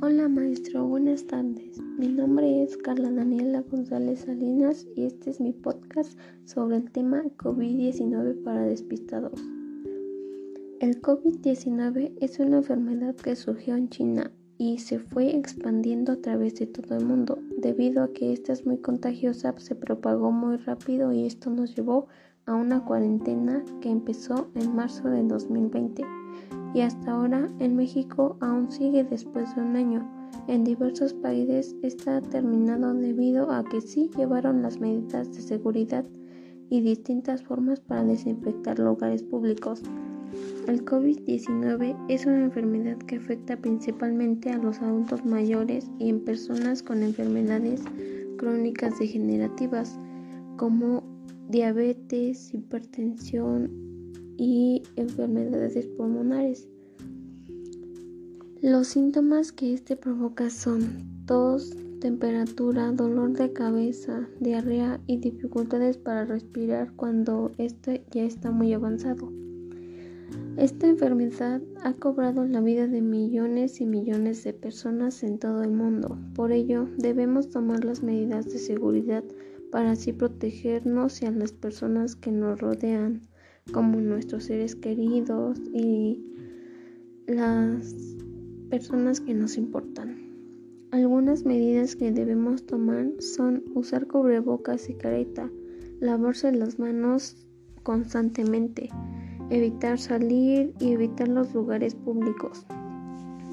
Hola maestro, buenas tardes. Mi nombre es Carla Daniela González Salinas y este es mi podcast sobre el tema COVID-19 para despistados. El COVID-19 es una enfermedad que surgió en China y se fue expandiendo a través de todo el mundo. Debido a que esta es muy contagiosa, se propagó muy rápido y esto nos llevó a una cuarentena que empezó en marzo de 2020 y hasta ahora en México aún sigue después de un año. En diversos países está terminado debido a que sí llevaron las medidas de seguridad y distintas formas para desinfectar lugares públicos. El COVID-19 es una enfermedad que afecta principalmente a los adultos mayores y en personas con enfermedades crónicas degenerativas como diabetes, hipertensión y enfermedades pulmonares. Los síntomas que este provoca son tos, temperatura, dolor de cabeza, diarrea y dificultades para respirar cuando este ya está muy avanzado. Esta enfermedad ha cobrado la vida de millones y millones de personas en todo el mundo. Por ello, debemos tomar las medidas de seguridad para así protegernos y a las personas que nos rodean, como nuestros seres queridos y las personas que nos importan. Algunas medidas que debemos tomar son usar cubrebocas y careta, lavarse las manos constantemente, evitar salir y evitar los lugares públicos.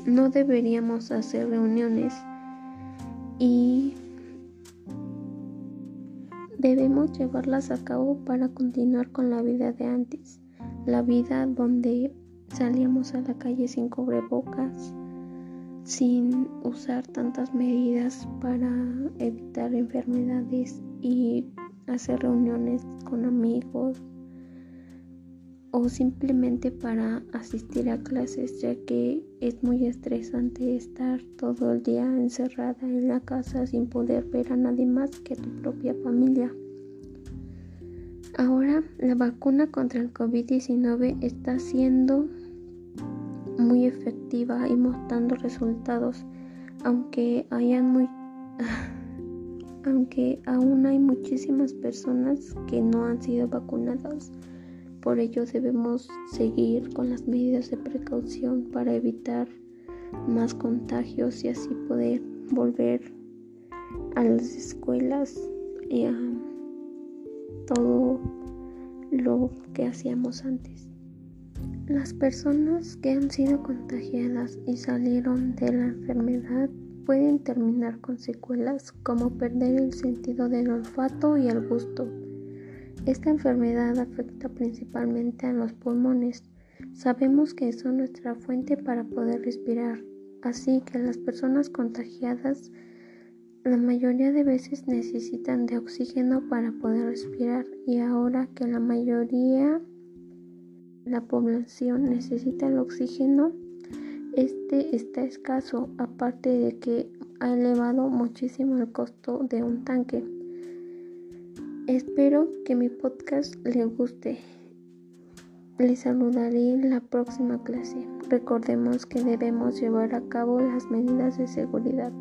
No deberíamos hacer reuniones y Debemos llevarlas a cabo para continuar con la vida de antes, la vida donde salíamos a la calle sin cubrebocas, sin usar tantas medidas para evitar enfermedades y hacer reuniones con amigos o simplemente para asistir a clases ya que es muy estresante estar todo el día encerrada en la casa sin poder ver a nadie más que tu propia familia. Ahora la vacuna contra el COVID-19 está siendo muy efectiva y mostrando resultados, aunque hayan muy aunque aún hay muchísimas personas que no han sido vacunadas. Por ello debemos seguir con las medidas de precaución para evitar más contagios y así poder volver a las escuelas y a todo lo que hacíamos antes. Las personas que han sido contagiadas y salieron de la enfermedad pueden terminar con secuelas como perder el sentido del olfato y el gusto esta enfermedad afecta principalmente a los pulmones. Sabemos que son nuestra fuente para poder respirar, así que las personas contagiadas la mayoría de veces necesitan de oxígeno para poder respirar y ahora que la mayoría de la población necesita el oxígeno, este está escaso, aparte de que ha elevado muchísimo el costo de un tanque. Espero que mi podcast le guste. Les saludaré en la próxima clase. Recordemos que debemos llevar a cabo las medidas de seguridad.